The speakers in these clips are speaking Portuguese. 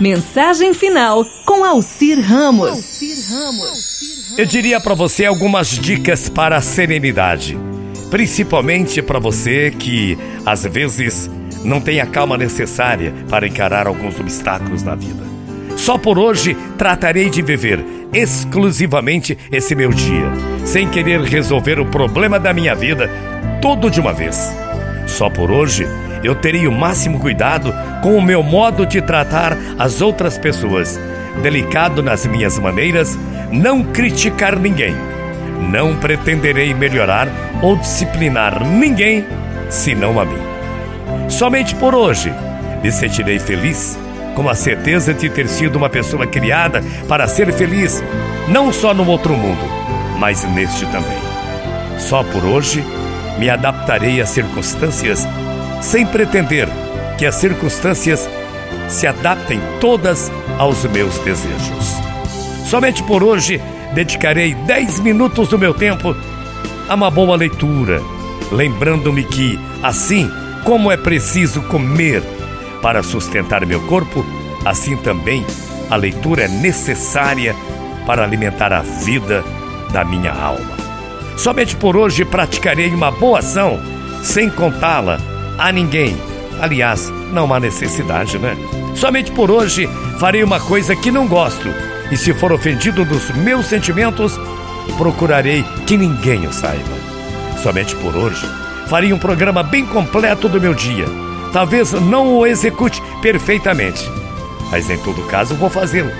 Mensagem final com Alcir Ramos. Eu diria para você algumas dicas para a serenidade, principalmente para você que às vezes não tem a calma necessária para encarar alguns obstáculos na vida. Só por hoje tratarei de viver exclusivamente esse meu dia, sem querer resolver o problema da minha vida todo de uma vez. Só por hoje eu terei o máximo cuidado com o meu modo de tratar as outras pessoas, delicado nas minhas maneiras, não criticar ninguém. Não pretenderei melhorar ou disciplinar ninguém, senão a mim. Somente por hoje me sentirei feliz com a certeza de ter sido uma pessoa criada para ser feliz, não só no outro mundo, mas neste também. Só por hoje me adaptarei às circunstâncias sem pretender que as circunstâncias se adaptem todas aos meus desejos. Somente por hoje dedicarei 10 minutos do meu tempo a uma boa leitura, lembrando-me que, assim como é preciso comer para sustentar meu corpo, assim também a leitura é necessária para alimentar a vida da minha alma. Somente por hoje praticarei uma boa ação, sem contá-la a ninguém. Aliás, não há necessidade, né? Somente por hoje farei uma coisa que não gosto, e se for ofendido nos meus sentimentos, procurarei que ninguém o saiba. Somente por hoje farei um programa bem completo do meu dia. Talvez não o execute perfeitamente, mas em todo caso vou fazê-lo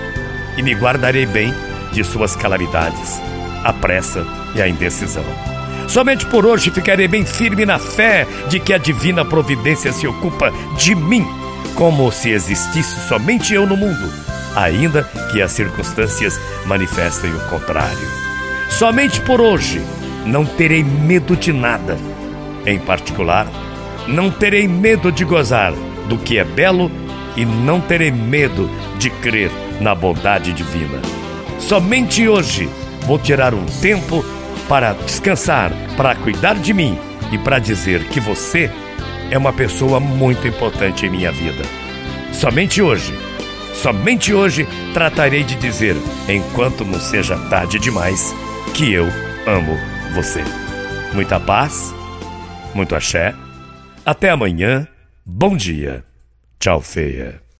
e me guardarei bem de suas calamidades, a pressa e a indecisão. Somente por hoje ficarei bem firme na fé de que a divina providência se ocupa de mim, como se existisse somente eu no mundo, ainda que as circunstâncias manifestem o contrário. Somente por hoje não terei medo de nada em particular, não terei medo de gozar do que é belo e não terei medo de crer na bondade divina. Somente hoje vou tirar um tempo para descansar, para cuidar de mim e para dizer que você é uma pessoa muito importante em minha vida. Somente hoje, somente hoje tratarei de dizer, enquanto não seja tarde demais, que eu amo você. Muita paz muito axé. Até amanhã. Bom dia. Tchau, feia.